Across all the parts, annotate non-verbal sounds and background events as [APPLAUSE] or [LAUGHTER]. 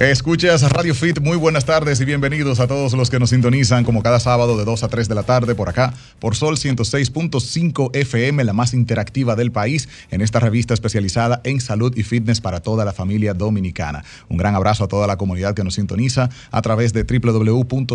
Escuchas Radio Fit, muy buenas tardes y bienvenidos a todos los que nos sintonizan como cada sábado de 2 a 3 de la tarde por acá, por Sol 106.5 FM, la más interactiva del país, en esta revista especializada en salud y fitness para toda la familia dominicana. Un gran abrazo a toda la comunidad que nos sintoniza a través de www.solfm.com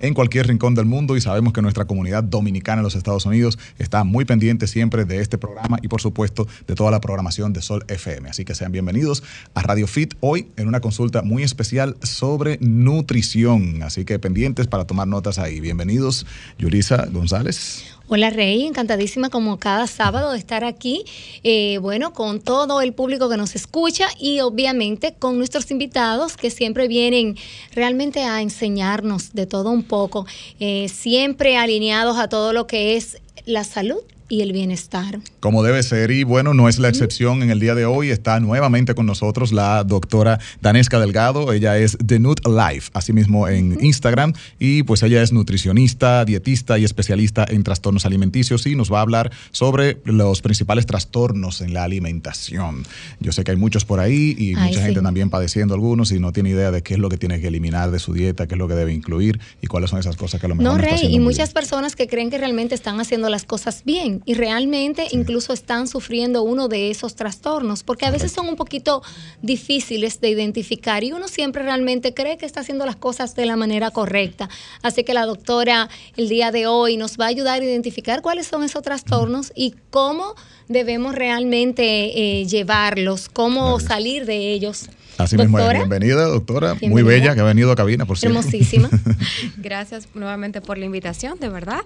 en cualquier rincón del mundo y sabemos que nuestra comunidad dominicana en los Estados Unidos está muy pendiente siempre de este programa y por supuesto de toda la programación de Sol FM. Así que sean bienvenidos a Radio Fit hoy en una consulta muy especial sobre nutrición. Así que pendientes para tomar notas ahí. Bienvenidos, Yurisa González. Hola Rey, encantadísima como cada sábado de estar aquí, eh, bueno, con todo el público que nos escucha y obviamente con nuestros invitados que siempre vienen realmente a enseñarnos de todo un poco, eh, siempre alineados a todo lo que es la salud y el bienestar. Como debe ser, y bueno, no es la excepción en el día de hoy. Está nuevamente con nosotros la doctora Danesca Delgado. Ella es The Nut Life, asimismo en Instagram. Y pues ella es nutricionista, dietista y especialista en trastornos alimenticios y nos va a hablar sobre los principales trastornos en la alimentación. Yo sé que hay muchos por ahí y mucha gente también padeciendo algunos y no tiene idea de qué es lo que tiene que eliminar de su dieta, qué es lo que debe incluir y cuáles son esas cosas que a lo mejor no, Rey, y muchas personas que creen que realmente están haciendo las cosas bien y realmente incluso están sufriendo uno de esos trastornos, porque a veces son un poquito difíciles de identificar y uno siempre realmente cree que está haciendo las cosas de la manera correcta. Así que la doctora el día de hoy nos va a ayudar a identificar cuáles son esos trastornos y cómo debemos realmente eh, llevarlos, cómo salir de ellos. Así mismo, bienvenida, doctora. Muy bella que ha venido a cabina, por cierto. Hermosísima. [LAUGHS] Gracias nuevamente por la invitación, de verdad.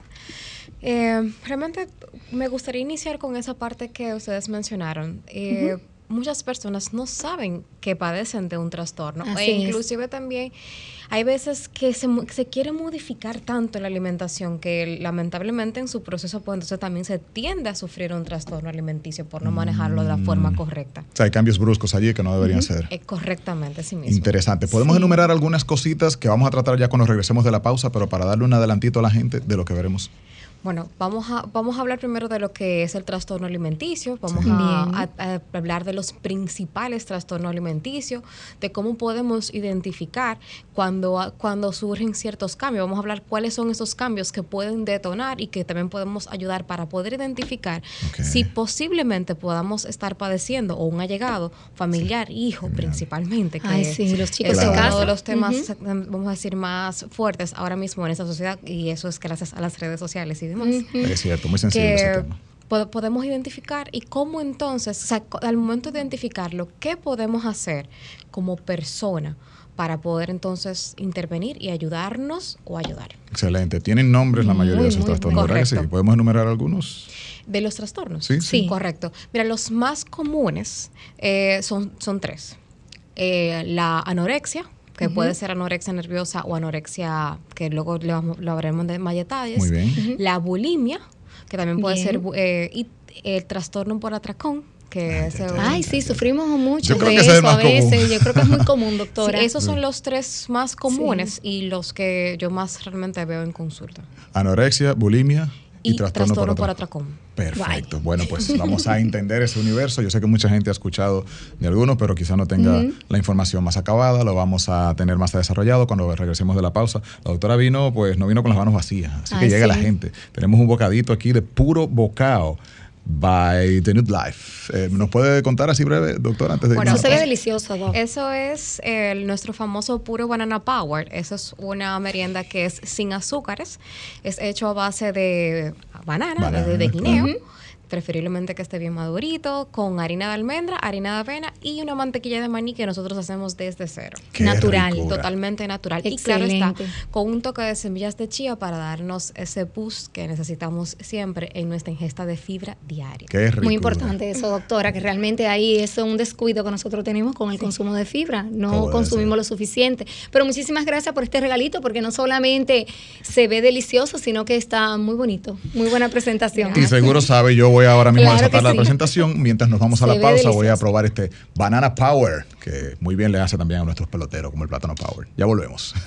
Eh, realmente me gustaría iniciar con esa parte que ustedes mencionaron. Eh, muchas personas no saben que padecen de un trastorno. e inclusive también hay veces que se, se, quiere modificar tanto la alimentación que lamentablemente en su proceso pues entonces también se tiende a sufrir un trastorno alimenticio por no manejarlo de la forma mm. correcta. O sea, hay cambios bruscos allí que no deberían ser. Eh, correctamente, sí mismo. Interesante. Podemos enumerar algunas cositas que vamos a tratar ya cuando regresemos de la pausa, pero para darle un adelantito a la gente de lo que veremos. Bueno, vamos a, vamos a hablar primero de lo que es el trastorno alimenticio, vamos a, hablar de los principales trastornos alimenticios, de cómo podemos identificar cuando, cuando surgen ciertos cambios, vamos a hablar cuáles son esos cambios que pueden detonar y que también podemos ayudar para poder identificar si posiblemente podamos estar padeciendo o un allegado, familiar, hijo principalmente, que sí, los chicos es uno de los temas, vamos a decir, más fuertes ahora mismo en esta sociedad y eso es gracias a las redes sociales y es cierto, muy sensible ese tema podemos identificar y cómo entonces, al momento de identificarlo, ¿qué podemos hacer como persona para poder entonces intervenir y ayudarnos o ayudar? Excelente. ¿Tienen nombres la mayoría de esos trastornos? Sí. ¿Podemos enumerar algunos? De los trastornos. Sí, sí. correcto. Mira, los más comunes eh, son, son tres. Eh, la anorexia, que puede ser anorexia nerviosa o anorexia, que luego lo, hablaremos de más detalles. Muy bien. La bulimia, que también puede ser, eh, y el trastorno por atracón, que Ay, sí, sufrimos mucho de eso a veces. Yo creo que es muy común, [LAUGHS] doctora. esos son los tres más comunes y los que yo más realmente veo en consulta. Anorexia, bulimia y, trastorno, por, atracón. Perfecto. Bueno, pues [LAUGHS] vamos a entender ese universo. Yo sé que mucha gente ha escuchado de algunos, pero quizá no tenga la información más acabada. Lo vamos a tener más desarrollado cuando regresemos de la pausa. La doctora vino, pues no vino con las manos vacías, así que llega la gente. Tenemos un bocadito aquí de puro bocado by The New Life. Eh, ¿Nos puede contar así breve, doctor, antes de Bueno, eso se ve delicioso, Eso es nuestro famoso puro Banana Power. Eso es una merienda que es sin azúcares. Es hecho a base de banana, de, guineo preferiblemente que esté bien madurito, con harina de almendra, harina de avena y una mantequilla de maní que nosotros hacemos desde cero. natural. Totalmente natural. Y claro está, con un toque de semillas de chía para darnos ese boost que necesitamos siempre en nuestra ingesta de fibra diaria. Muy importante eso, doctora, que realmente ahí es un descuido que nosotros tenemos con el consumo de fibra. No consumimos lo suficiente. Pero muchísimas gracias por este regalito, porque no solamente se ve delicioso, sino que está muy bonito. Muy buena presentación. Y seguro sabe, yo voy ahora mismo a desatar la presentación. Mientras nos vamos a la pausa, voy a probar este Banana Power, que muy bien le hace también a nuestros peloteros, como el plátano Power. Ya volvemos. [LAUGHS]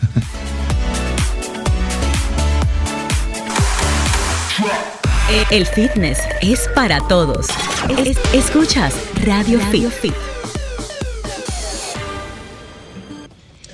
El fitness es para todos. escuchas Radio, Fit.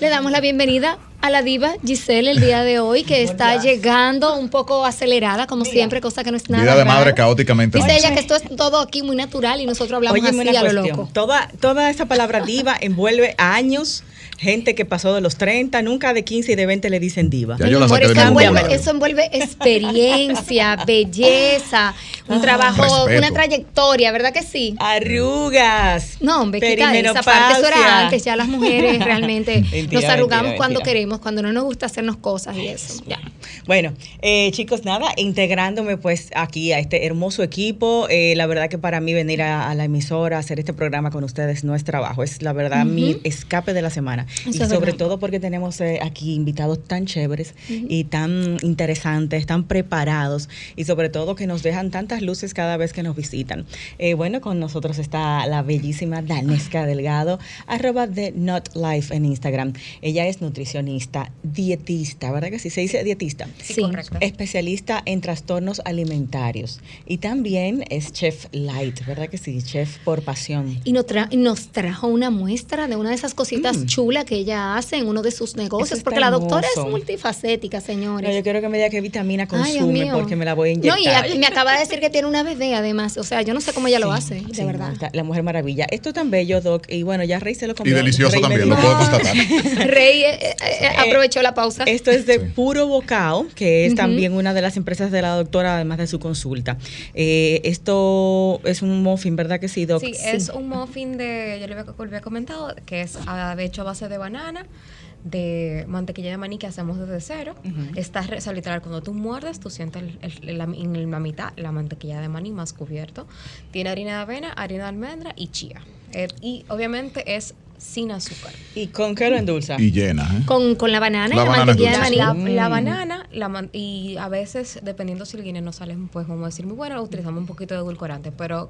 Le damos la bienvenida a la diva Giselle el día de hoy, que está llegando un poco acelerada, como siempre, cosa que no es nada. Vida de raro. madre caóticamente. Dice ella que esto es todo aquí muy natural y nosotros hablamos Óyeme así a lo loco. Toda, toda esa palabra diva envuelve años, gente que pasó de los 30, nunca de 15 y de 20 le dicen diva. Ya yo la saqué eso, envuelve, eso envuelve experiencia, [LAUGHS] belleza, un trabajo, Respeto. una trayectoria, ¿verdad que sí? Arrugas. No, hombre, quita esa parte. Eso era antes. Ya las mujeres [LAUGHS] realmente Mentira, nos arrugamos mentira, cuando mentira. queremos, cuando no nos gusta hacernos cosas y eso. Ya. Bueno, eh, chicos, nada, integrándome pues aquí a este hermoso equipo. eh, la verdad que para mí venir a, a la emisora, a hacer este programa con ustedes no es trabajo, es la verdad mi escape de la semana. Eso y sobre verdad. todo porque tenemos eh, aquí invitados tan chéveres y tan interesantes, tan preparados y sobre todo que nos dejan tantas luces cada vez que nos visitan. Eh, bueno, con nosotros está la bellísima Danesca Delgado, arroba de Not Life en Instagram. Ella es nutricionista, dietista, ¿verdad que sí? Se dice dietista Sí, Sí. correcto. especialista en trastornos alimentarios y también es chef light, ¿verdad que sí? Chef por pasión. Y nos, tra- y nos trajo una muestra de una de esas cositas chulas que ella hace en uno de sus negocios, porque la doctora hermoso. es multifacética, señores. No, yo quiero que me diga qué vitamina consume porque me la voy a inyectar. No, y me acaba de decir que tiene una bebé además. O sea, yo no sé cómo ella lo hace, de Sí, verdad. la mujer maravilla. Esto es tan bello, Doc. Y bueno, ya Rey se lo Y comió. delicioso Rey me también, lo puedo constatar. [LAUGHS] Rey eh, eh, eh, aprovechó la pausa. Esto es de Sí. Puro Bocao, que es también una de las empresas de la doctora, además de su consulta. Eh, esto es un muffin, ¿verdad que sí, Doc? Sí, es un muffin de, yo le había, comentado, que es de hecho a base de banana, de mantequilla de maní que hacemos desde cero. Está, re- o sea, literal, cuando tú muerdes, tú sientes el- el- la, en la mitad la mantequilla de maní más cubierto. Tiene harina de avena, harina de almendra y chía. Eh, y obviamente es sin azúcar. ¿Y con qué lo endulza? Y llena. ¿eh? Con, con la banana La y la banana mantequilla de. La, Mm. la banana la man- y a veces, dependiendo si el guineo no sale, pues vamos a decir muy bueno, utilizamos un poquito de edulcorante, pero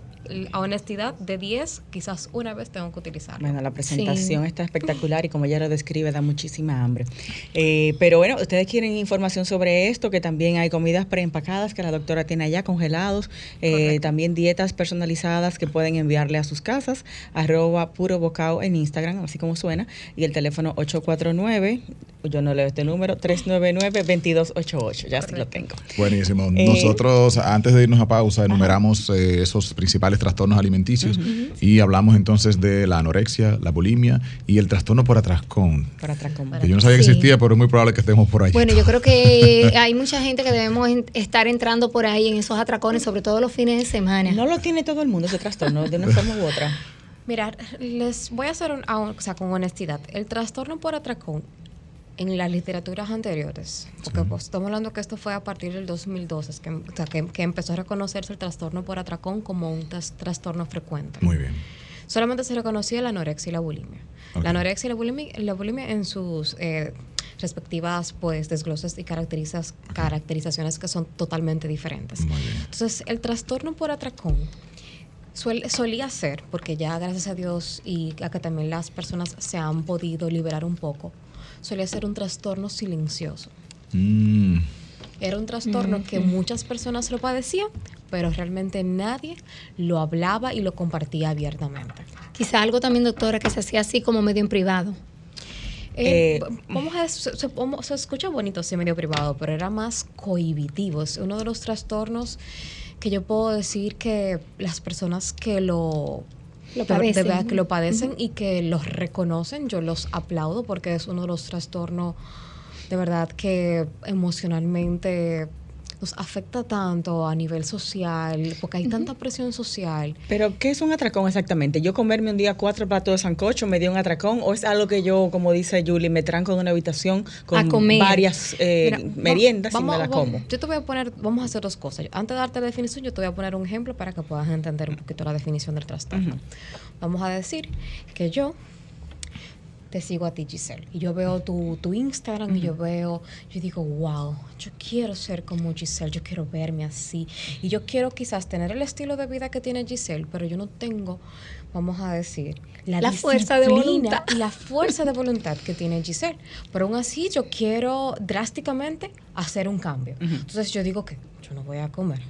a honestidad, de 10, quizás una vez tengo que utilizarlo. Bueno, la presentación está espectacular y como ella lo describe, da muchísima hambre. Eh, pero bueno, ustedes quieren información sobre esto, que también hay comidas preempacadas que la doctora tiene allá, congelados, eh, también dietas personalizadas que pueden enviarle a sus casas, arroba puro bocao en Instagram, así como suena, y el teléfono 849, yo no leo este número, 399-2288, ya sí lo tengo. Buenísimo. Eh, Nosotros, antes de irnos a pausa, enumeramos eh, esos principales trastornos alimenticios y hablamos entonces de la anorexia, la bulimia y el trastorno por atracón. Que yo no sabía que Sí. existía, pero es muy probable que estemos por ahí. Bueno, yo creo que [LAUGHS] hay mucha gente que debemos en- estar entrando por ahí en esos atracones, sobre todo los fines de semana. No lo tiene todo el mundo ese trastorno, de una forma u otra. Mira, les voy a hacer un, o sea, con honestidad. El trastorno por atracón en las literaturas anteriores, porque pues, estamos hablando que esto fue a partir del 2012, es que, o sea, que, que empezó a reconocerse el trastorno por atracón como un tras- trastorno frecuente. Muy bien. Solamente se reconocía la anorexia y la bulimia. Ok. La anorexia y la bulimia, la bulimia en sus eh, respectivas pues desgloses y caracterizas, caracterizaciones que son totalmente diferentes. Entonces, el trastorno por atracón suele- solía ser, porque ya gracias a Dios y a que también las personas se han podido liberar un poco, solía ser un trastorno silencioso. Mm, Era un trastorno que muchas personas lo padecían, pero realmente nadie lo hablaba y lo compartía abiertamente. Quizá algo también, doctora, que se hacía así como medio en privado. Eh, Eh, vamos a, se, se- vamos- se escucha bonito sí medio privado, pero era más cohibitivo. Es uno de los trastornos que yo puedo decir que las personas que lo Lo de- de padecen. verdad que lo padecen y que los reconocen, yo los aplaudo porque es uno de los trastornos de verdad que emocionalmente nos afecta tanto a nivel social, porque hay tanta presión social. Pero, ¿qué es un atracón exactamente? ¿Yo comerme un día cuatro platos de sancocho me dio un atracón? ¿O es algo que yo, como dice Julie, me tranco en una habitación con varias eh, Mira, meriendas vamos- y me la vamos- como? Yo te voy a poner, vamos a hacer dos cosas. Antes de darte la definición, yo te voy a poner un ejemplo para que puedas entender un poquito la definición del trastorno. Vamos a decir que yo te sigo a ti, Giselle, y yo veo tu, tu Instagram y yo veo, yo digo, wow, yo quiero ser como Giselle, yo quiero verme así, y yo quiero quizás tener el estilo de vida que tiene Giselle, pero yo no tengo, vamos a decir, la, La fuerza de voluntad. y la fuerza de voluntad que tiene Giselle. Pero aún así yo quiero drásticamente hacer un cambio. Entonces yo digo que yo no voy a comer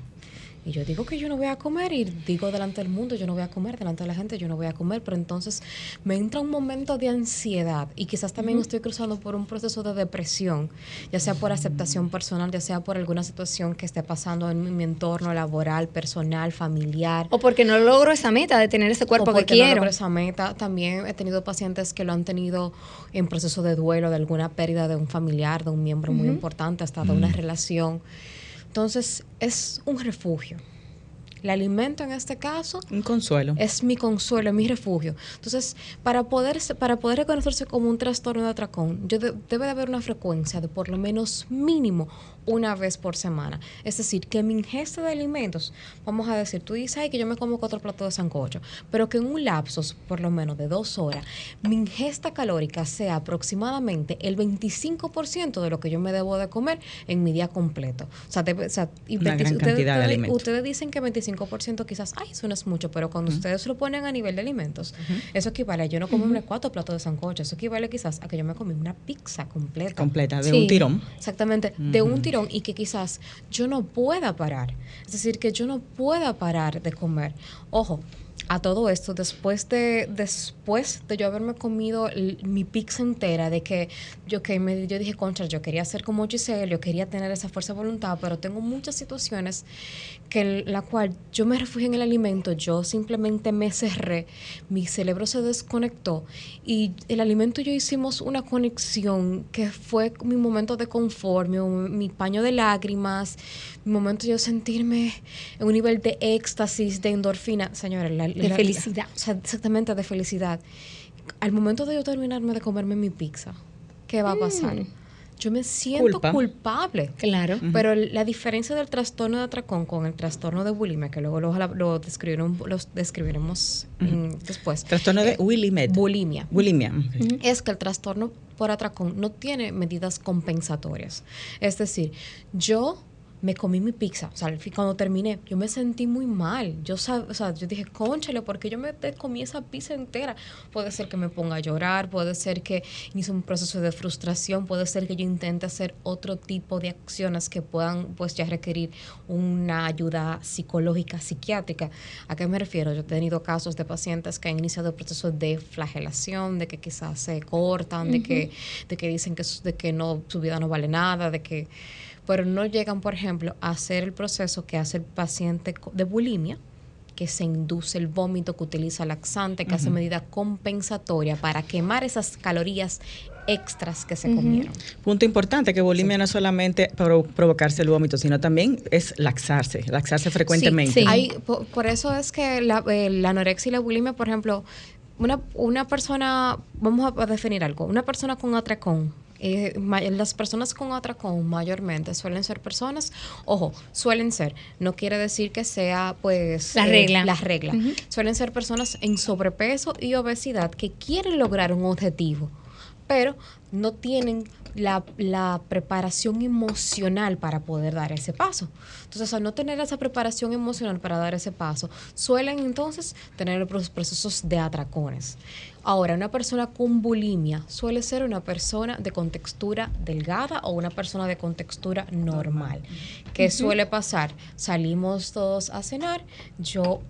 Y yo digo que yo no voy a comer y digo delante del mundo, yo no voy a comer, delante de la gente, yo no voy a comer, pero entonces me entra un momento de ansiedad y quizás también estoy cruzando por un proceso de depresión, ya sea por aceptación personal, ya sea por alguna situación que esté pasando en mi, mi entorno laboral, personal, familiar. O porque no logro esa meta de tener ese cuerpo O que porque no quiero. logro esa meta. También he tenido pacientes que lo han tenido en proceso de duelo, de alguna pérdida de un familiar, de un miembro muy importante, hasta de una relación. Entonces, es un refugio. El alimento en este caso Un consuelo. es mi consuelo, es mi refugio. Entonces, para poder, para poder reconocerse como un trastorno de atracón, yo de- debe de haber una frecuencia de por lo menos mínimo una vez por semana. Es decir, que mi ingesta de alimentos, vamos a decir, tú dices, ay, que yo me como cuatro platos de sancocho, pero que en un lapso, por lo menos de dos horas, mi ingesta calórica sea aproximadamente el 25% de lo que yo me debo de comer en mi día completo. O sea, debe- o sea, y Una 20 gran ustedes- cantidad de alimentos. Ustedes dicen que 25% quizás, ay, eso no es mucho, pero cuando ustedes lo ponen a nivel de alimentos, eso equivale a yo no comerme cuatro platos de sancocho, eso equivale quizás a que yo me comí una pizza completa. completa de Sí. un tirón. Exactamente, de un tirón y que quizás yo no pueda parar. Es decir, que yo no pueda parar de comer. Ojo, a todo esto, después de, después de yo haberme comido mi pizza entera, de que yo, que me, yo dije, concha, yo quería ser como Giselle, yo quería tener esa fuerza de voluntad, pero tengo muchas situaciones que en la cual yo me refugié en el alimento, yo simplemente me cerré, mi cerebro se desconectó y el alimento y yo hicimos una conexión que fue mi momento de confort, mi, paño de lágrimas, mi momento de yo sentirme en un nivel de éxtasis, de endorfina, señora, la- De la- felicidad. o sea, exactamente de felicidad. Al momento de yo terminarme de comerme mi pizza, ¿qué va a pasar? Mm. Yo me siento Culpa. culpable. Claro. Pero la diferencia del trastorno de atracón con el trastorno de bulimia, que luego lo, describiremos mm, después. Trastorno de Willimet. Bulimia. Bulimia. ok. Es que el trastorno por atracón no tiene medidas compensatorias. Es decir, yo me comí mi pizza, o sea, cuando terminé, yo me sentí muy mal. Yo, sab- o sea, yo dije, conchale, ¿por qué yo me comí esa pizza entera? Puede ser que me ponga a llorar, puede ser que inicie un proceso de frustración, puede ser que yo intente hacer otro tipo de acciones que puedan, pues, ya requerir una ayuda psicológica, psiquiátrica. ¿A qué me refiero? Yo he tenido casos de pacientes que han iniciado procesos de flagelación, de que quizás se cortan, de que, de que dicen que, de que no, su vida no vale nada, de que pero no llegan, por ejemplo, a hacer el proceso que hace el paciente de bulimia, que se induce el vómito, que utiliza laxante, que hace medida compensatoria para quemar esas calorías extras que se comieron. Punto importante, que bulimia no es solamente pro- provocarse el vómito, sino también es laxarse, laxarse frecuentemente. sí. Hay- po- por, eso es que la, eh, la anorexia y la bulimia, por ejemplo, una, una persona, vamos a, a definir algo, una persona con atracón, eh, las personas con atracón mayormente suelen ser personas, ojo, suelen ser, no quiere decir que sea pues La regla. la regla. Suelen ser personas en sobrepeso y obesidad que quieren lograr un objetivo, pero no tienen la, la preparación emocional para poder dar ese paso. Entonces, al no tener esa preparación emocional para dar ese paso, suelen entonces tener los procesos de atracones. Ahora, una persona con bulimia suele ser una persona de contextura delgada o una persona de contextura normal. ¿Qué suele pasar? Salimos todos a cenar, yo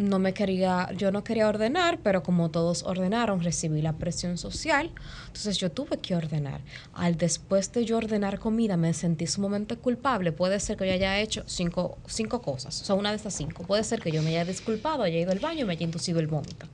no me quería, yo no quería ordenar, pero como todos ordenaron, recibí la presión social, entonces yo tuve que ordenar. Al después de yo ordenar comida, me sentí sumamente culpable. Puede ser que yo haya hecho cinco, cinco cosas, o sea, una de estas cinco. Puede ser que yo me haya disculpado, haya ido al baño y me haya inducido el vómito.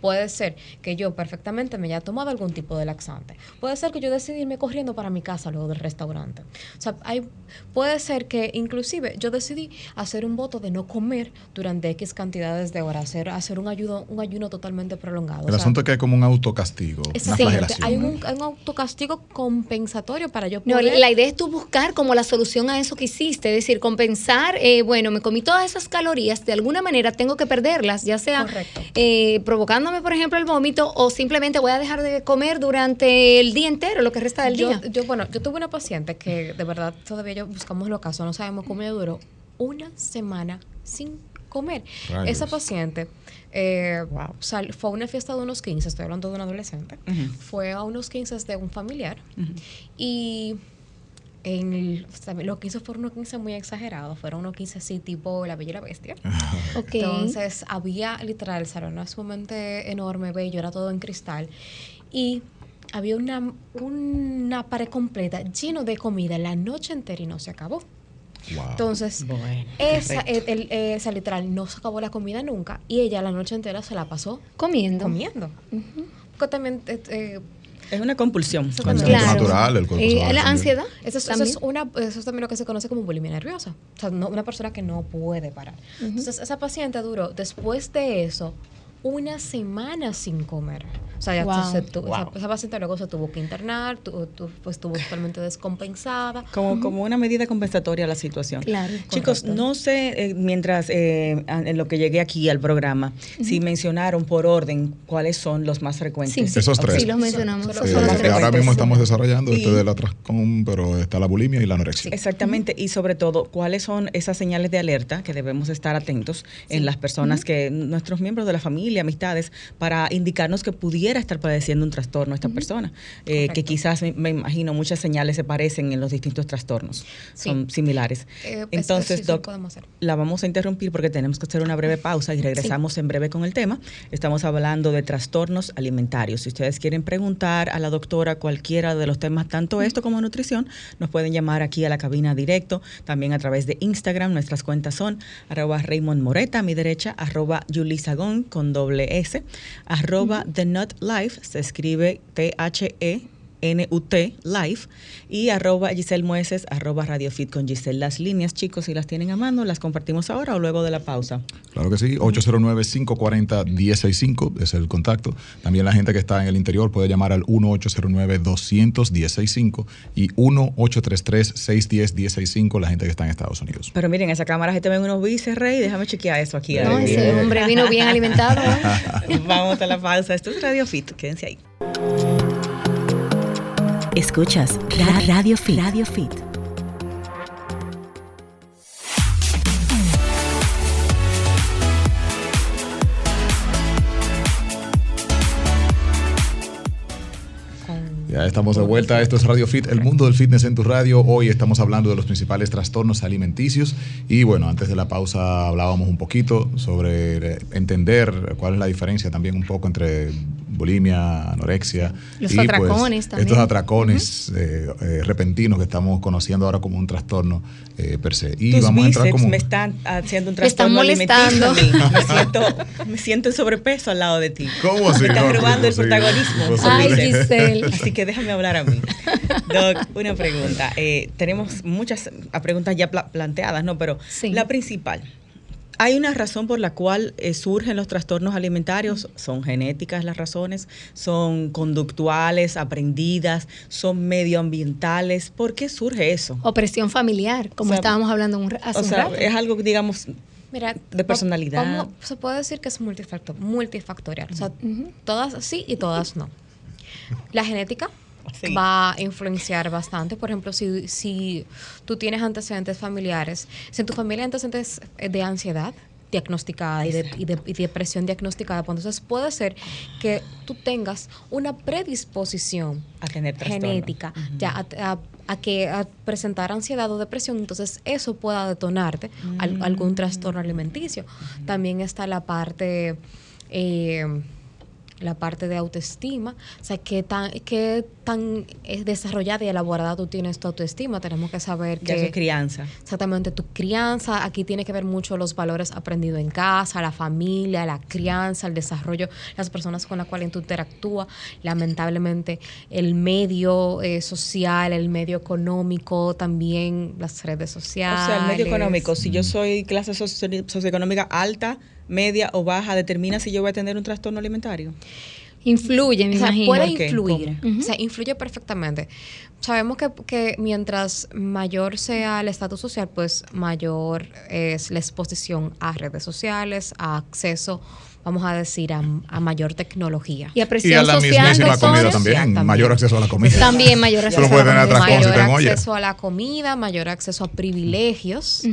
Puede ser que yo perfectamente me haya tomado algún tipo de laxante. Puede ser que yo decidí irme corriendo para mi casa luego del restaurante. O sea, hay, puede ser que inclusive yo decidí hacer un voto de no comer durante X cantidades de horas, hacer, hacer un, ayuno, un ayuno totalmente prolongado. El O sea, asunto es que hay como un autocastigo, Exactamente. Hay un, hay un autocastigo compensatorio para yo No, poder... la idea es tú buscar como la solución a eso que hiciste, es decir, compensar, eh, bueno, me comí todas esas calorías, de alguna manera tengo que perderlas, ya sea eh, provocándome, por ejemplo, el vómito o simplemente voy a dejar de comer durante el día entero, lo que resta del yo, día. yo, bueno, yo tuve una paciente que de verdad todavía yo buscamos los casos, no sabemos cómo ella duró una semana sin comer. Rayos. Esa paciente eh, sal- fue a una fiesta de unos 15, estoy hablando de un adolescente, fue a unos 15 de un familiar y en el- o sea, lo que hizo fueron unos 15 muy exagerados, fueron unos 15 así tipo La Bella y la Bestia. [LAUGHS] Entonces había literal, el salón era sumamente enorme, bello, era todo en cristal. Y había una, una pared completa lleno de comida la noche entera y no se acabó. Wow. Entonces, Bueno, esa, el- el- esa literal no se acabó la comida nunca y ella la noche entera se la pasó Comiendo. comiendo. Porque también eh, eh, Es una compulsión. Es Claro. natural, el cuerpo Y se va a la ansiedad. Eso es, eso también. es una, eso es también lo que se conoce como bulimia nerviosa. O sea, no- una persona que no puede parar. Entonces, esa paciente duró, después de eso, una semana sin comer. O sea, ya Wow. se tu- esa, Wow. esa paciente luego se tuvo que internar, tu- tu- pues estuvo [LAUGHS] totalmente descompensada. Como, como una medida compensatoria a la situación. Claro. Chicos, Correcto. no sé, eh, mientras eh, en lo que llegué aquí al programa, si mencionaron por orden cuáles son los más frecuentes. Sí. Esos tres. Sí, los mencionamos. Eh, son los ahora mismo estamos desarrollando este Y- del atracón, pero está la bulimia y la anorexia. Exactamente, y sobre todo, ¿cuáles son esas señales de alerta que debemos estar atentos en las personas que, nuestros miembros de la familia, amistades, para indicarnos que pudiera estar padeciendo un trastorno esta persona? Eh, que quizás, me, me imagino, muchas señales se parecen en los distintos trastornos, Sí. son similares. Eh, Entonces, eso sí Doc, podemos hacer. la vamos a interrumpir porque tenemos que hacer una breve pausa y regresamos en breve con el tema. Estamos hablando de trastornos alimentarios. Si ustedes quieren preguntar a la doctora cualquiera de los temas, tanto esto como nutrición, nos pueden llamar aquí a la cabina directo, también a través de Instagram. Nuestras cuentas son arroba Raymond Moreta a mi derecha, arroba Julie Sagón con doble S, arroba The Nut Life, se escribe T-H-E. N-U-T Live y arroba Giselle Mueces, arroba Radio Fit con Giselle. Las líneas, chicos, si las tienen a mano, las compartimos ahora o luego de la pausa. Claro que sí, 809-540-1065 es el contacto. También la gente que está en el interior puede llamar al 1-809-200-1065 y 1-833-610-1065 la gente que está en Estados Unidos. Pero miren, esa cámara se te ven unos bices, Rey. Déjame chequear eso aquí. No, ese hombre vino bien alimentado. ¿eh? [LAUGHS] Vamos a la pausa. Esto es Radio Fit. Quédense ahí. Escuchas Ra- Radio Fit. Radio Fit. Ya estamos de vuelta. Esto es Radio Fit, el mundo del fitness en tu radio. Hoy estamos hablando de los principales trastornos alimenticios. Y bueno, antes de la pausa hablábamos un poquito sobre eh, entender cuál es la diferencia también un poco entre bulimia, anorexia. Los y, pues, atracones también. Estos atracones eh, eh, repentinos que estamos conociendo ahora como un trastorno eh, per se. Y Tus vamos a entrar como. me están haciendo un Me están trastorno alimenticio a molestando. mí. [LAUGHS] Me siento, me siento en sobrepeso al lado de ti. ¿Cómo así? Me estás robando el protagonismo. Ay. Giselle. Así que déjame hablar a mí. Doc, una pregunta. Eh, tenemos muchas preguntas ya pla- planteadas, ¿no? Pero Sí. la principal. ¿Hay una razón por la cual eh, surgen los trastornos alimentarios? ¿Son genéticas las razones? ¿Son conductuales, aprendidas? ¿Son medioambientales? ¿Por qué surge eso? Opresión familiar, como O sea, estábamos hablando un, hace O un sea, rato. es algo, digamos, Mira, de personalidad. se puede decir que es multifactor, multifactorial. O sea, todas sí y todas no. La genética Sí. va a influenciar bastante. Por ejemplo, si, si tú tienes antecedentes familiares, si en tu familia hay antecedentes eh, de ansiedad diagnosticada y de, y de- y depresión diagnosticada, pues entonces puede ser que tú tengas una predisposición a tener trastorno. genética ya a, a- a que a presentar ansiedad o depresión, entonces eso pueda detonarte al- Mm. algún trastorno alimenticio. También está la parte eh, la parte de autoestima, o sea, qué tan, qué tan desarrollada y elaborada tú tienes tu autoestima. Tenemos que saber Ya que su crianza. Exactamente, tu crianza, aquí tiene que ver mucho los valores aprendidos en casa, la familia, la crianza, el desarrollo, las personas con las cuales tú interactúas, lamentablemente el medio eh, social, el medio económico, también las redes sociales. O sea, el medio económico, si yo soy clase socio- socioeconómica alta, media o baja, determina si yo voy a tener un trastorno alimentario. Influye, me O sea, imagino. puede influir, ¿cómo? o sea, influye perfectamente. Sabemos que, que mientras mayor sea el estatus social, pues mayor es la exposición a redes sociales, a acceso, vamos a decir, a, a mayor tecnología. Y a Y presión a la social. mismísima comida también, También. mayor acceso a la comida. También mayor acceso a la comida. mayor acceso a la comida, mayor acceso a privilegios.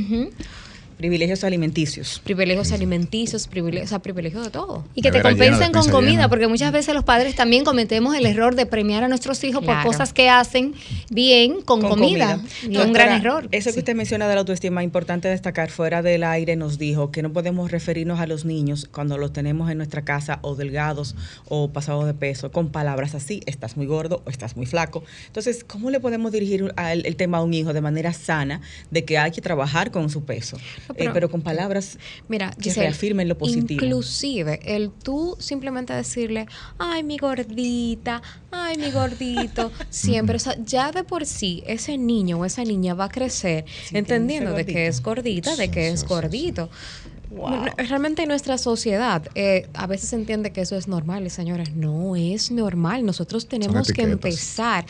Privilegios alimenticios. Privilegios alimenticios, privilegios, o sea, privilegios de todo. Y que te compensen con comida, llena. porque muchas veces los padres también cometemos el error de premiar a nuestros hijos Claro. por cosas que hacen bien con, comida. Y es un gran error. Eso que usted menciona de la autoestima, importante destacar, fuera del aire nos dijo que no podemos referirnos a los niños cuando los tenemos en nuestra casa o delgados o pasados de peso con palabras así, estás muy gordo o estás muy flaco. Entonces, ¿cómo le podemos dirigir el tema a un hijo de manera sana de que hay que trabajar con su peso? Eh, pero- con palabras Mira, que Giselle, reafirmen lo positivo. Inclusive, el tú simplemente decirle, ay, mi gordita, ay, mi gordito, [LAUGHS] siempre, o sea, ya de por sí, ese niño o esa niña va a crecer entendiendo de que es gordita, de que Sí, es sí, gordito. Wow. Realmente en nuestra sociedad eh, a veces se entiende que eso es normal y señores, no es normal. Nosotros tenemos que empezar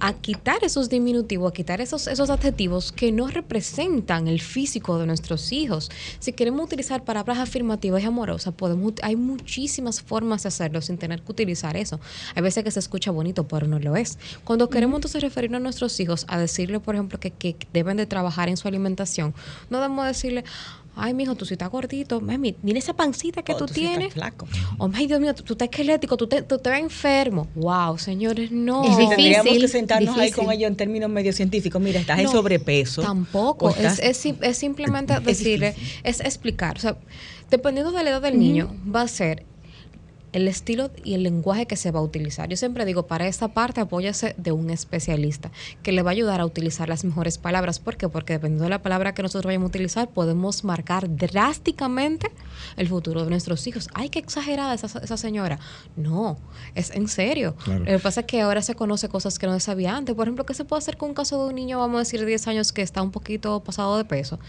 a quitar esos diminutivos, a quitar esos, esos adjetivos que no representan el físico de nuestros hijos. Si queremos utilizar palabras afirmativas y amorosas, podemos, hay muchísimas formas de hacerlo sin tener que utilizar eso. Hay veces que se escucha bonito, pero no lo es. Cuando queremos entonces referirnos a nuestros hijos, a decirle, por ejemplo, que, que deben de trabajar en su alimentación, no debemos decirle, ay, mijo, tú sí estás gordito, mami, mira esa pancita que Oh, tú, tú sí estás tienes. flaco. Oh, ay, Dios mío, tú, tú estás esquelético, tú te, tú te ves enfermo. Wow, señores, no. Es Y tendríamos difícil, que sentarnos ahí difícil. con ellos en términos medio científicos. Mira, estás en sobrepeso. Tampoco, es, es, sim- es simplemente decirle, difícil. es explicar. O sea, dependiendo de la edad del niño, va a ser el estilo y el lenguaje que se va a utilizar. Yo siempre digo, para esta parte apóyase de un especialista que le va a ayudar a utilizar las mejores palabras. ¿Por qué? Porque dependiendo de la palabra que nosotros vayamos a utilizar, podemos marcar drásticamente el futuro de nuestros hijos. Ay, qué exagerada esa, esa señora. No, es en serio. Claro. Lo que pasa es que ahora se conoce cosas que no se sabía antes. Por ejemplo, ¿qué se puede hacer con un caso de un niño, vamos a decir, de 10 años que está un poquito pasado de peso?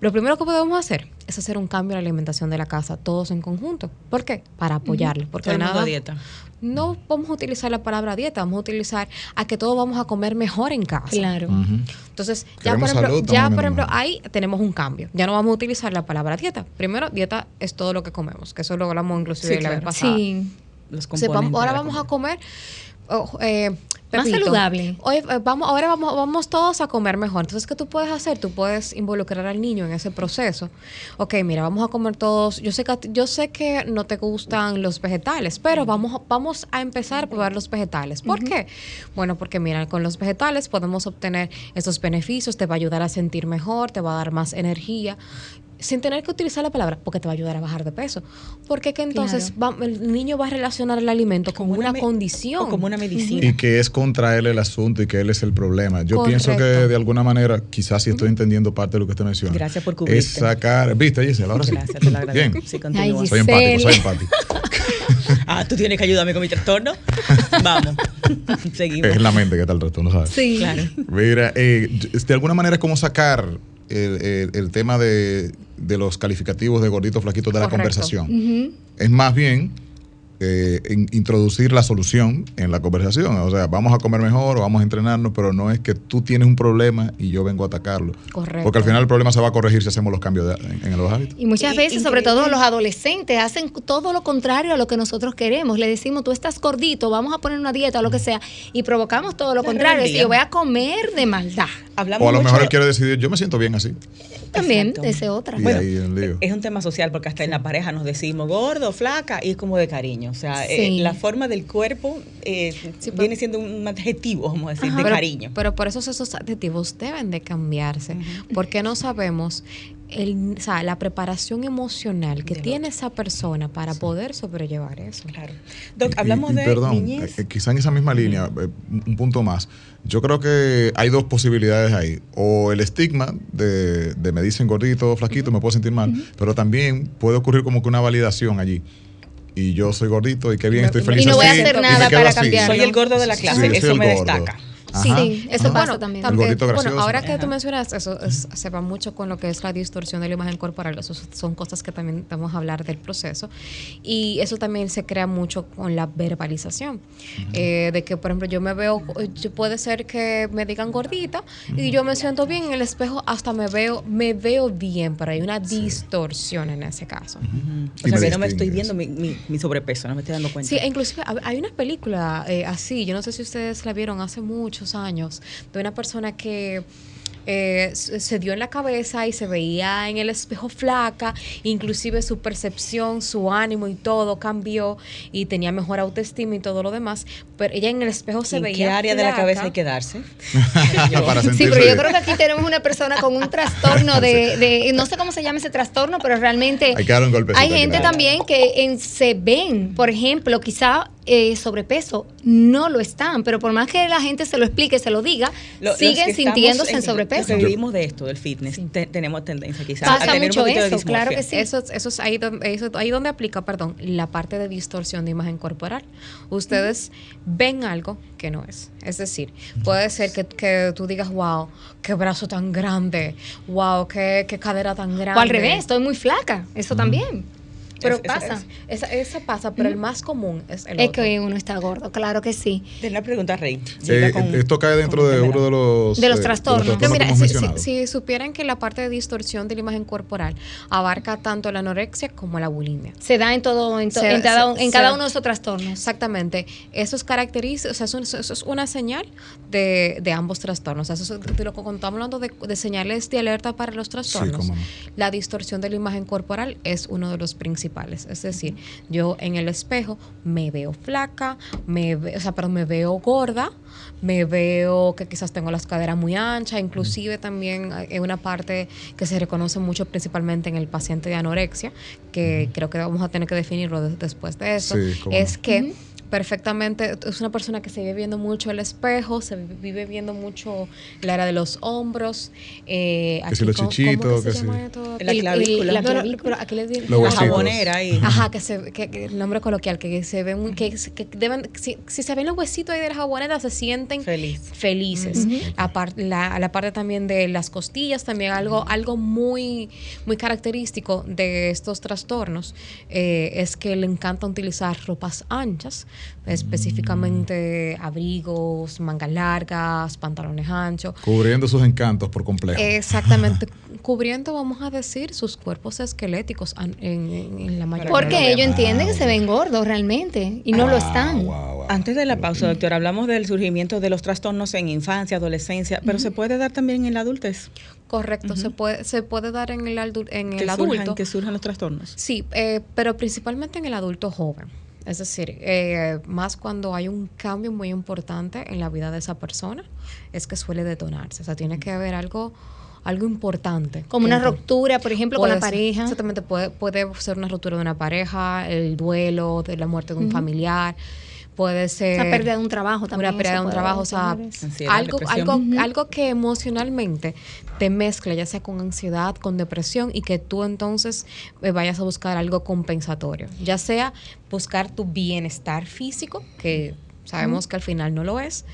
Lo primero que podemos hacer es hacer un cambio en la alimentación de la casa, todos en conjunto. ¿Por qué? Para apoyarle. Porque mundo nada, a dieta. no vamos a utilizar la palabra dieta, vamos a utilizar a que todos vamos a comer mejor en casa. Claro. Entonces, ya por ejemplo, salud, ya por ejemplo, ahí tenemos un cambio. Ya no vamos a utilizar la palabra dieta. Primero, dieta es todo lo que comemos, que eso lo hablamos inclusive Sí, la vez claro. pasada. Sí. Los O sea, vamos- componentes ahora de vamos a comer oh, eh, Más Pepito, saludable. Hoy, eh, vamos, ahora vamos, vamos todos a comer mejor. Entonces, ¿qué tú puedes hacer? Tú puedes involucrar al niño en ese proceso. Ok, mira, vamos a comer todos. Yo sé que, yo sé que no te gustan los vegetales, pero vamos, vamos a empezar a probar los vegetales. ¿Por qué? Bueno, porque mira, con los vegetales podemos obtener esos beneficios, te va a ayudar a sentir mejor, te va a dar más energía sin tener que utilizar la palabra, porque te va a ayudar a bajar de peso. Porque que entonces va- el niño va a relacionar el alimento con Como una, me- condición. O como una medicina. Y que es contra él el asunto y que él es el problema. Yo pienso que de alguna manera, quizás si estoy entendiendo parte de lo que usted menciona. Gracias por Es cubrirte. sacar. ¿Viste, Gisela? Ahora sí. Gracias, te lo agradezco. Bien. Sí. Ay, Soy empático, soy empático. [LAUGHS] Ah, tú tienes que ayudarme con mi trastorno. Vamos. [LAUGHS] Seguimos. Es la mente que está el resto, ¿no sabes? Sí. Claro. Mira, eh, de alguna manera, ¿cómo sacar el, el- el tema de, de los calificativos de gordito, flaquito de la conversación? Es más bien eh, in- introducir la solución en la conversación. O sea, vamos a comer mejor o vamos a entrenarnos, pero no es que tú tienes un problema y yo vengo a atacarlo. Correcto. Porque al final el problema se va a corregir si hacemos los cambios de- en, en los hábitos. Y muchas Y- veces, sobre todo los adolescentes, hacen todo lo contrario a lo que nosotros queremos. Le decimos, tú estás gordito, vamos a poner una dieta o lo que sea, y provocamos todo lo La contrario. Es decir, yo voy a comer de maldad. Hablamos O a lo mucho- mejor él quiere decidir, yo me siento bien así. También, Exacto. esa es otra. Y Bueno. Es un tema social porque hasta en la pareja nos decimos gordo, flaca y es como de cariño. O sea, Sí. eh, la forma del cuerpo eh, Sí, pero- viene siendo un adjetivo, vamos a decir, de pero, cariño. Pero por eso esos adjetivos deben de cambiarse, porque no sabemos el, o sea, la preparación emocional que tiene esa persona para poder sobrellevar eso. claro. Doc, Y- hablamos y de perdón, niñez. eh, quizá en esa misma línea, eh, un un punto más. Yo creo que hay dos posibilidades ahí. O el estigma de, de me dicen gordito, flaquito, me puedo sentir mal, pero también puede ocurrir como que una validación allí. Y yo soy gordito y qué bien, estoy feliz y no voy a hacer nada para así. cambiarlo. Soy el gordo de la clase, Sí, eso el me gordo. destaca. Sí, Ajá, eso pasa también. El gordito bueno, ahora que Ajá. tú mencionas eso, es- se va mucho con lo que es la distorsión de la imagen corporal. Eso son cosas que también vamos a hablar del proceso. Y eso también se crea mucho con la verbalización. Eh, de que, por ejemplo, yo me veo, yo- puede ser que me digan gordita y yo me siento bien en el espejo, hasta me veo, me veo bien, pero hay una distorsión en ese caso. Ujú. Y O sea, me que no me estoy viendo mi, mi- mi sobrepeso, no me estoy dando cuenta. Sí, inclusive hay una película eh, así, yo no sé si ustedes la vieron hace muchos años, de una persona que eh, se dio en la cabeza y se veía en el espejo flaca, inclusive su percepción, su ánimo y todo cambió y tenía mejor autoestima y todo lo demás, pero ella en el espejo se ¿En veía qué área de la cabeza hay que darse? [LAUGHS] Para Sí, pero yo creo que aquí tenemos una persona con un trastorno de, de- no sé cómo se llama ese trastorno, pero realmente Hay que un golpecito hay gente también que en- se ven, por ejemplo, quizá eh, sobrepeso, no lo están, pero por más que la gente se lo explique, se lo diga, Lo- los siguen sintiéndose en, Los sobrepeso. que vivimos de esto, del fitness, te- tenemos tendencia quizás Pasa a tener mucho un poquito de eso, claro que sí. Eso, es- eso es ahí donde, eso- ahí donde aplica, perdón, la parte de distorsión de imagen corporal. Ustedes ven algo que no es. Es decir, puede ser que, que tú digas, wow, qué brazo tan grande, wow, qué, qué cadera tan grande. O al revés, estoy muy flaca, eso también. Pero Es- pasa. es- esa, esa pasa, pero el más común es el Es otro. que uno está gordo, claro que sí. Tengo una pregunta, Rey. Eh, con- esto cae dentro de uno de los, De los eh, trastornos. Entonces, que mira, si, si- mencionado. si supieran que la parte de distorsión de la imagen corporal abarca tanto la anorexia como la bulimia. Se da en todo, en, to- Se- en cada, se- en se- cada uno de esos trastornos. Exactamente. Eso es caracteriza, o sea, eso, es- eso es una señal de, de ambos trastornos. O sea, eso es de lo que cuando estamos hablando de, de señales de alerta para los trastornos. cómo no. La distorsión de la imagen corporal es uno de los principales. Es decir, yo en el espejo me veo flaca, me ve- o sea, perdón, me veo gorda, me veo que quizás tengo las caderas muy anchas, inclusive también hay una parte que se reconoce mucho principalmente en el paciente de anorexia, que creo que vamos a tener que definirlo de- después de eso, Sí, es que perfectamente es una persona que se vive viendo mucho el espejo, se vive viendo mucho la área de los hombros, eh, Que si los ¿cómo- chichitos, que se llama si- esto? La clavícula. la clavícula. pero aquí le di- Los La jabonera y Ajá, que, se, que, que el nombre coloquial, que se ven, muy- que, que deben, si, si se ven los huesitos ahí de la jabonera, se sienten Feliz. felices. Apar- la, a la parte también de las costillas, también algo, algo muy, muy característico de estos trastornos eh, es que le encanta utilizar ropas anchas, específicamente abrigos, mangas largas, pantalones anchos. Cubriendo sus encantos por completo. Exactamente, [LAUGHS] cubriendo, vamos a decir, sus cuerpos esqueléticos en, en- en la mayoría. Porque no ellos entienden que se ven gordos realmente y no lo están. Wow, wow. Antes de la pausa, doctor, hablamos del surgimiento de los trastornos en infancia, adolescencia, pero se puede dar también en la adultez. Correcto, se, puede, se puede dar en el, en Que el surjan, adulto. que surjan los trastornos. Sí, eh, pero principalmente en el adulto joven. Es decir, eh, más cuando hay un cambio muy importante en la vida de esa persona, es que suele detonarse. O sea, tiene que haber algo, algo importante. Como una ruptura, por ejemplo, con la ser- pareja. Exactamente, puede, puede ser una ruptura de una pareja, el duelo de la muerte de un familiar, puede ser Una pérdida de un trabajo también. una pérdida de un trabajo, o sea, algo, algo, algo que emocionalmente te mezcla, ya sea con ansiedad, con depresión, y que tú entonces eh, vayas a buscar algo compensatorio, ya sea buscar tu bienestar físico, que sabemos que al final no lo es,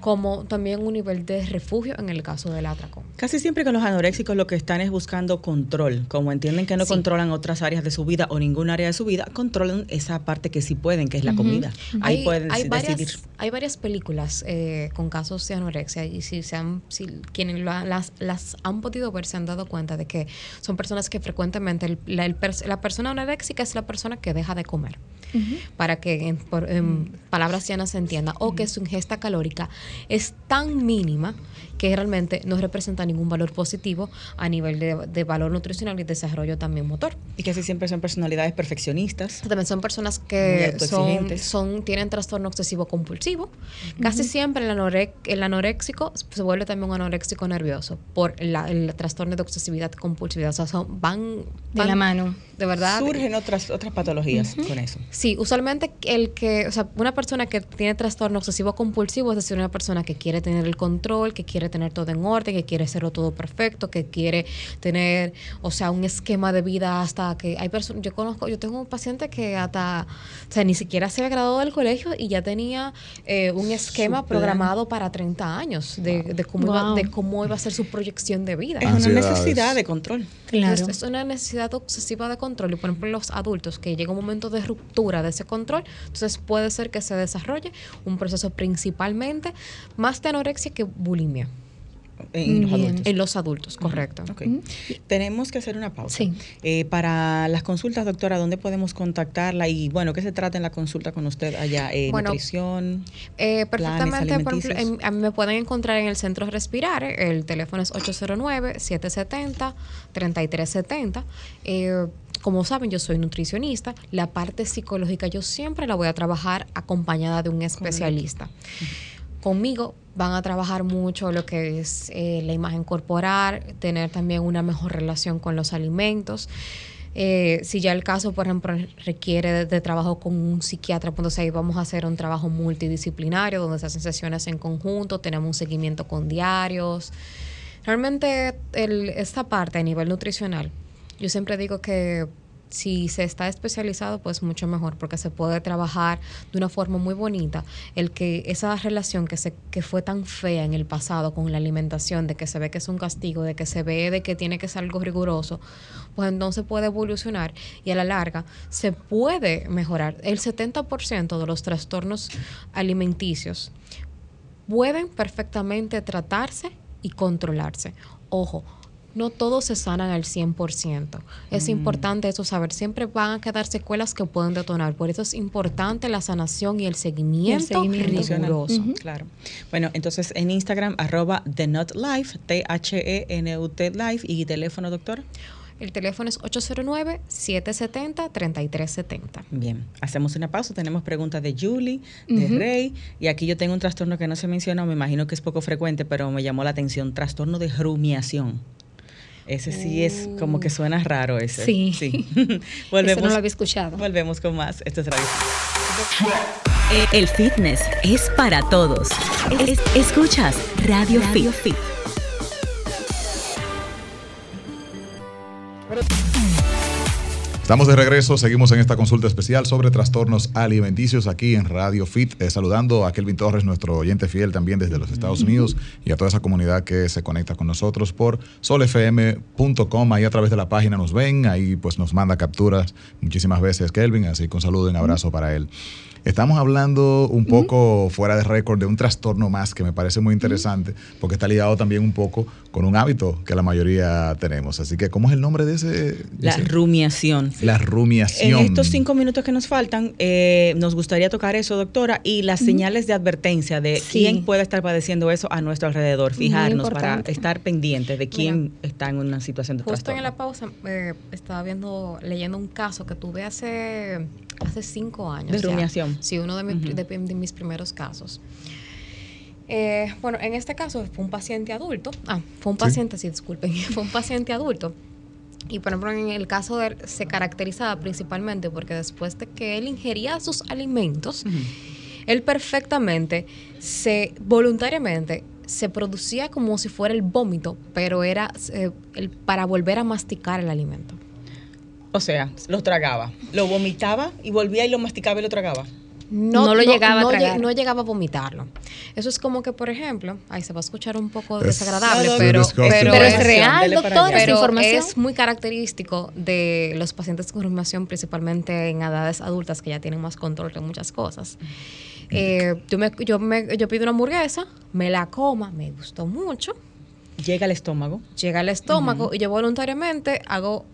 como también un nivel de refugio en el caso del atracón. Casi siempre con los anoréxicos lo que están es buscando control. Como entienden que no Sí. controlan otras áreas de su vida o ningún área de su vida, controlan esa parte que sí pueden, que es la comida. Ahí hay, pueden hay varias, decidir. hay varias películas eh, con casos de anorexia y si, se han, si quienes las, las han podido ver se han dado cuenta de que son personas que frecuentemente el- la, el la persona anoréxica es la persona que deja de comer para que en, por- en palabras llanas entienda o que su ingesta calórica es tan mínima que realmente no representa ningún valor positivo a nivel de, de valor nutricional y desarrollo también motor. Y casi siempre son personalidades perfeccionistas. También son personas que son, son, tienen trastorno obsesivo compulsivo. Casi siempre el, anore- el anoréxico se vuelve también un anoréxico nervioso por la- el trastorno de obsesividad compulsividad. O sea, son, van, De van- la mano. De verdad. Surgen otras, otras patologías con eso. Sí, usualmente el que, o sea, una persona que tiene trastorno obsesivo compulsivo es decir, una persona que quiere tener el control, que quiere tener todo en orden, que quiere hacerlo todo perfecto, que quiere tener, o sea, un esquema de vida hasta que hay personas, yo conozco, yo tengo un paciente que hasta, o sea, ni siquiera se había graduado del colegio y ya tenía eh, un esquema programado para 30 años de, de cómo iba, de cómo iba a ser su proyección de vida. Es una necesidad de control. Claro. Es, es una necesidad obsesiva de control y por ejemplo los adultos que llega un momento de ruptura de ese control, entonces puede ser que se desarrolle un proceso principalmente más de anorexia que bulimia. En los adultos. En los adultos, correcto. Tenemos que hacer una pausa. Sí. Eh, para las consultas, doctora, ¿dónde podemos contactarla? Y bueno, ¿qué se trata en la consulta con usted allá? Eh, Bueno, nutrición. Eh, perfectamente, por ejemplo, en- me pueden encontrar en el centro Respirar. El teléfono es 809-770-3370. Eh, como saben, yo soy nutricionista. La parte psicológica yo siempre la voy a trabajar acompañada de un especialista. Conmigo van a trabajar mucho lo que es eh, la imagen corporal, tener también una mejor relación con los alimentos. Eh, si ya el caso, por ejemplo, requiere de, trabajo con un psiquiatra, pues entonces ahí vamos a hacer un trabajo multidisciplinario donde se hacen sesiones en conjunto, tenemos un seguimiento con diarios. Realmente el- esta parte a nivel nutricional, yo siempre digo que si se está especializado, pues mucho mejor, porque se puede trabajar de una forma muy bonita. El que esa relación que, se, que fue tan fea en el pasado con la alimentación, de que se ve que es un castigo, de que se ve de que tiene que ser algo riguroso, pues entonces puede evolucionar y a la larga se puede mejorar. El 70% de los trastornos alimenticios pueden perfectamente tratarse y controlarse. Ojo, no todos se sanan al 100%. Es importante eso saber. Siempre van a quedar secuelas que pueden detonar. Por eso es importante la sanación y el seguimiento, riguroso. Claro. Bueno, entonces en Instagram, arroba The Not Life, T-H-E-N-U-T Life. ¿Y teléfono, doctora? El teléfono es 809-770-3370. Bien, hacemos una pausa. Tenemos preguntas de Julie, de Rey. Y aquí yo tengo un trastorno que no se mencionó, me imagino que es poco frecuente, pero me llamó la atención: trastorno de rumiación. Ese sí es como que suena raro ese. Sí. volvemos, [LAUGHS] [LAUGHS] Eso no lo había escuchado. volvemos con más. Esto es Radio. El fitness es para todos. Es- escuchas Radio, Fit. Estamos de regreso, seguimos en esta consulta especial sobre trastornos alimenticios aquí en Radio Fit, eh, saludando a Kelvin Torres, nuestro oyente fiel también desde los Estados Unidos y a toda esa comunidad que se conecta con nosotros por solfm.com, ahí a través de la página nos ven, ahí pues nos manda capturas muchísimas veces Kelvin, así que un saludo y un abrazo para él. Estamos hablando un poco fuera de récord de un trastorno más que me parece muy interesante porque está ligado también un poco con un hábito que la mayoría tenemos. Así que, ¿cómo es el nombre de ese? de La ese? rumiación. La En rumiación. estos cinco minutos que nos faltan, eh, nos gustaría tocar eso, doctora, y las señales de advertencia de Sí. quién puede estar padeciendo eso a nuestro alrededor. Fijarnos para estar pendientes de quién Mira, está en una situación de Justo en trastorno. la pausa eh, estaba viendo, leyendo un caso que tuve hace, hace cinco años. De ya. rumiación. Sí, uno de, mis Ujú. de- de mis primeros casos. Eh, bueno, en este caso fue un paciente adulto. Ah, fue un Sí. paciente, sí, disculpen, [LAUGHS] fue un paciente adulto. Y por ejemplo, en el caso de él se caracterizaba principalmente porque después de que él ingería sus alimentos, él perfectamente se voluntariamente se producía como si fuera el vómito, pero era eh, el, para volver a masticar el alimento. O sea, lo tragaba, lo vomitaba y volvía y lo masticaba y lo tragaba. No lo llegaba a no tragar. no llegaba a vomitarlo. Eso es como que, por ejemplo, ahí se va a escuchar un poco Es- desagradable, pero, pero, Pero es real, esa pero información. es muy característico de los pacientes con rumiación, principalmente en edades adultas que ya tienen más control de muchas cosas. Eh, yo, me, yo, me- yo pido una hamburguesa, me la coma, me gustó mucho, Llega al estómago. llega al estómago y yo voluntariamente hago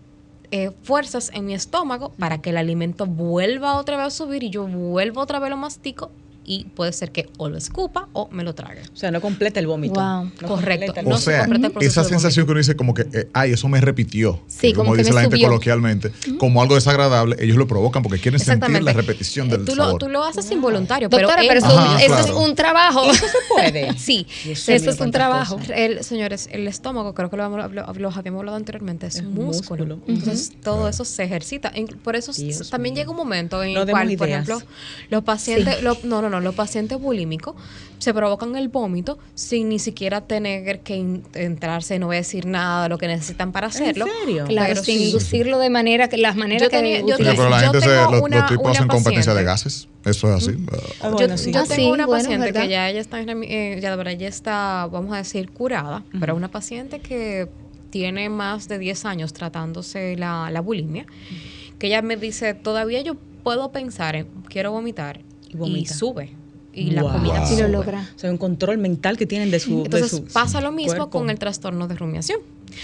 eh, fuerzas en mi estómago para que el alimento vuelva otra vez a subir y yo vuelvo otra vez lo mastico y puede ser que o lo escupa o me lo trague. O sea, no completa el vómito. Wow. No Correcto. completa el O no se sea, completa el proceso esa sensación que uno dice como que, eh, ay, eso me repitió. Sí, como, como que dice la gente subió. coloquialmente, como algo desagradable, ellos lo provocan porque quieren sentir la repetición del tú lo, tú lo haces involuntario, Doctora, pero, pero él- eso, Ajá, eso claro. es un trabajo. ¿Y eso se puede? [LAUGHS] Sí, Eso mío, es un trabajo. el, señores, el estómago, creo que lo, habíamos- lo- lo habíamos hablado anteriormente, es, Es músculo. músculo. Entonces, todo eso se ejercita. Por eso Dios también mío. llega un momento en No el cual, por ejemplo, los pacientes, lo- no, no, no, los pacientes bulímicos se provocan el vómito sin ni siquiera tener que in- entrarse, no voy a decir nada de lo que necesitan para hacerlo. serio? Claro, Pero sin sí. inducirlo de manera que las maneras Yo que tenía- yo Sí, utilizan. pero la yo gente se, tengo los, una- los tipos una hacen competencia de paciente. gases. Eso es así. Ah, yo, bueno, sí. yo Ah, tengo sí, una bueno, paciente ¿verdad? que ya ella está, en eh, ya, de verdad, ya está, vamos a decir, curada, pero una paciente que tiene más de 10 años tratándose la, la bulimia, que ella me dice, todavía yo puedo pensar en, quiero vomitar, Y y, sube. y la comida Wow. Y lo logra. O sea, un control mental que tienen de su. de Entonces su pasa lo mismo cuerpo. con el trastorno de rumiación.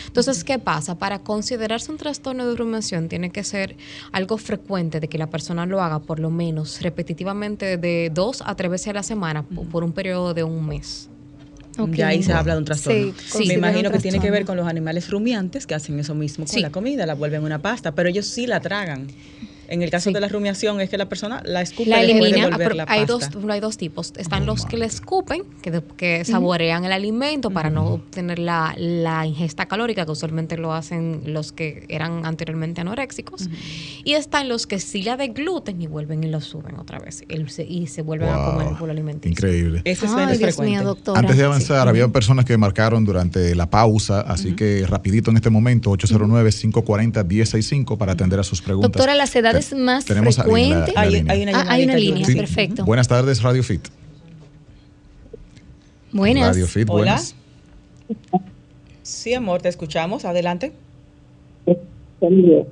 Entonces, ¿qué pasa? Para considerarse un trastorno de rumiación tiene que ser algo frecuente de que la persona lo haga por lo menos repetitivamente de dos a tres veces a la semana po- por un periodo de un mes. Ok. Ya ahí se habla de un trastorno. Sí, Me imagino que tiene que ver con los animales rumiantes que hacen eso mismo con Sí. la comida, la vuelven una pasta, pero ellos sí la tragan. En el caso Sí. de la rumiación es que la persona la escupe La elimina. la hay, pasta. dos, hay dos tipos. Están los que le escupen, que, de- que saborean el alimento para no obtener la, la ingesta calórica, que usualmente lo hacen los que eran anteriormente anoréxicos. Y están los que sí la degluten y vuelven y lo suben otra vez. Y se, y se vuelven a comer el bolo alimenticio. Increíble. Ese es Ay, Dios frecuente. mío, doctora. Antes de avanzar, había personas que marcaron durante la pausa, así que rapidito en este momento, 809-540-1065 para atender a sus preguntas. Doctora, las edades Más tenemos la Hay- línea. hay una Ah, hay una línea, Judy. perfecto. Buenas tardes, Radio Fit. Buenas. Radio Fit, Hola. buenas. Sí, amor, te escuchamos. Adelante. También.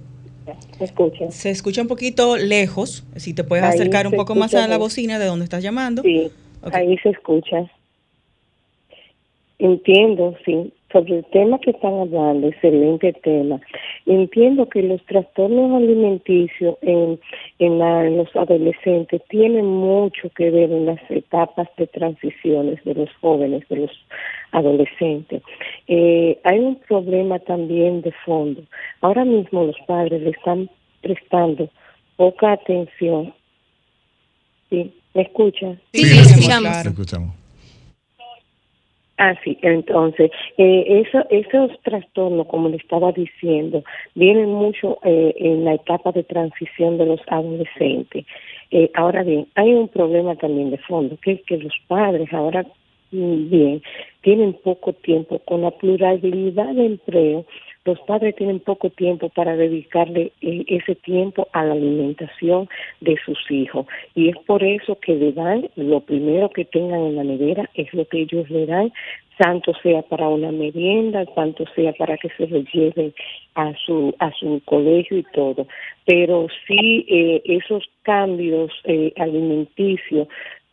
¿Me escuchas? Se escucha un poquito lejos. Si te puedes Ahí acercar un se poco más escucha a la bocina de donde estás llamando. Sí, ahí se escucha. Entiendo, sí. Sobre el tema que están hablando, excelente tema. Entiendo que los trastornos alimenticios en, en, la- en los adolescentes tienen mucho que ver en las etapas de transiciones de los jóvenes, de los adolescentes. Eh, hay un problema también de fondo. Ahora mismo los padres le están prestando poca atención. ¿Sí? ¿Me escuchan? Sí, Sí, escuchamos. claro. Te escuchamos. Ah, entonces, eh, eso, esos trastornos, como le estaba diciendo, vienen mucho eh, en la etapa de transición de los adolescentes. Eh, ahora bien, hay un problema también de fondo, que es que los padres ahora mm, bien tienen poco tiempo con la pluralidad de empleo. Los padres tienen poco tiempo para dedicarle eh, ese tiempo a la alimentación de sus hijos. Y es por eso que le dan lo primero que tengan en la nevera, es lo que ellos le dan, tanto sea para una merienda, tanto sea para que se lo lleven a su, a su colegio y todo. Pero sí, eh, esos cambios eh, alimenticios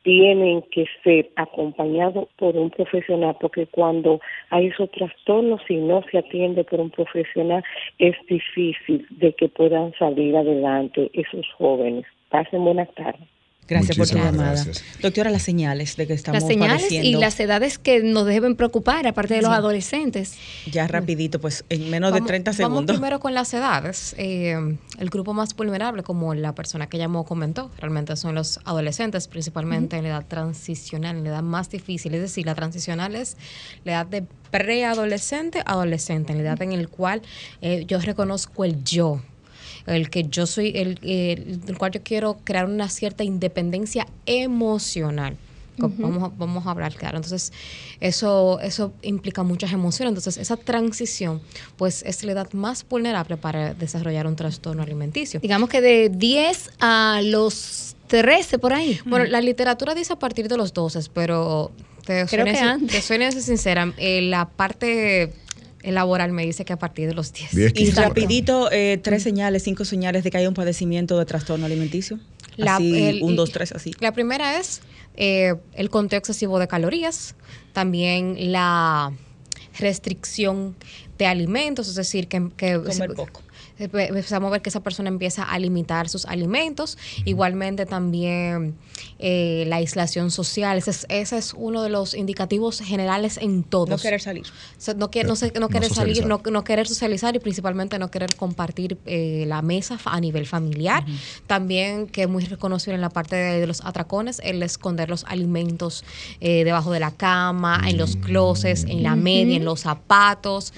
tienen que ser acompañados por un profesional, porque cuando hay esos trastornos, si no se atiende por un profesional, es difícil de que puedan salir adelante esos jóvenes. Pasen buenas tardes. Gracias por tu llamada. gracias. Doctora, las señales de que estamos Las señales y padeciendo. las edades que nos deben preocupar, aparte de los Sí. adolescentes. Ya rapidito, pues en menos de Vamos- 30 Vamos segundos. primero con las edades. Eh, el grupo más vulnerable, como la persona que llamó comentó, realmente son los adolescentes, principalmente en la edad transicional, en la edad más difícil. Es decir, la transicional es la edad de preadolescente, adolescente, en la edad en el cual eh, yo reconozco el yo el que yo soy, el, el, el cual yo quiero crear una cierta independencia emocional. Vamos, a- vamos a hablar claro. Entonces, eso, eso implica muchas emociones. Entonces, esa transición, pues, es la edad más vulnerable para desarrollar un trastorno alimenticio. Digamos que de 10 a los 13 por ahí. Bueno, la literatura dice a partir de los 12, pero te Creo soy, que nece- antes. te soy nece- sincera, eh, la parte laboral me dice que a partir de los 10. 10, Y 15 por ahí. rapidito, eh, tres señales, cinco señales de que hay un padecimiento de trastorno alimenticio. La- así, el- un, dos, tres, así. La primera es eh, el conteo excesivo de calorías, también la restricción de alimentos, es decir, que, que Comer poco. Eh, empezamos a ver que esa persona empieza a limitar sus alimentos. Igualmente también eh, la aislación social. Ese es, ese es uno de los indicativos generales en todos. No querer salir. O sea, no, que- no, sé- no No querer salir, socializar. no, no querer socializar y principalmente no querer compartir eh, la mesa a nivel familiar. También, que es muy reconocido en la parte de, de los atracones, el esconder los alimentos eh, debajo de la cama, en los closets, en la media, en los zapatos.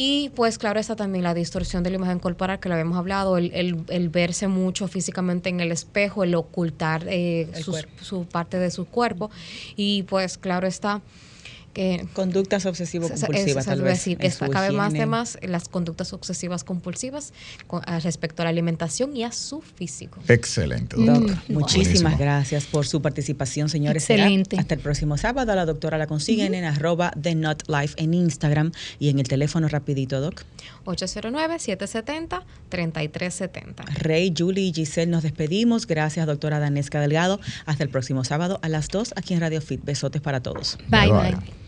Y pues claro está también la distorsión de la imagen corporal que lo habíamos hablado, el, el- el verse mucho físicamente en el espejo, el ocultar eh, El sus- cuerpo. su parte de su cuerpo. Y pues claro está Conductas obsesivo-compulsivas, Eso, tal vez. decir, en que su cabe más temas las conductas obsesivas compulsivas con- a respecto a la alimentación y a su físico. Excelente, Doc, doctora. muchísimas Buenísimo. gracias por su participación, señores. Será Excelente. Hasta el próximo sábado. A la doctora la consiguen en arroba The Not Life en Instagram y en el teléfono rapidito, Doc. 809-770-3370. Rey, Julie y Giselle nos despedimos. Gracias, doctora Danesca Delgado. Hasta el próximo sábado a las 2 aquí en Radio Fit. Besotes para todos. Bye. bye.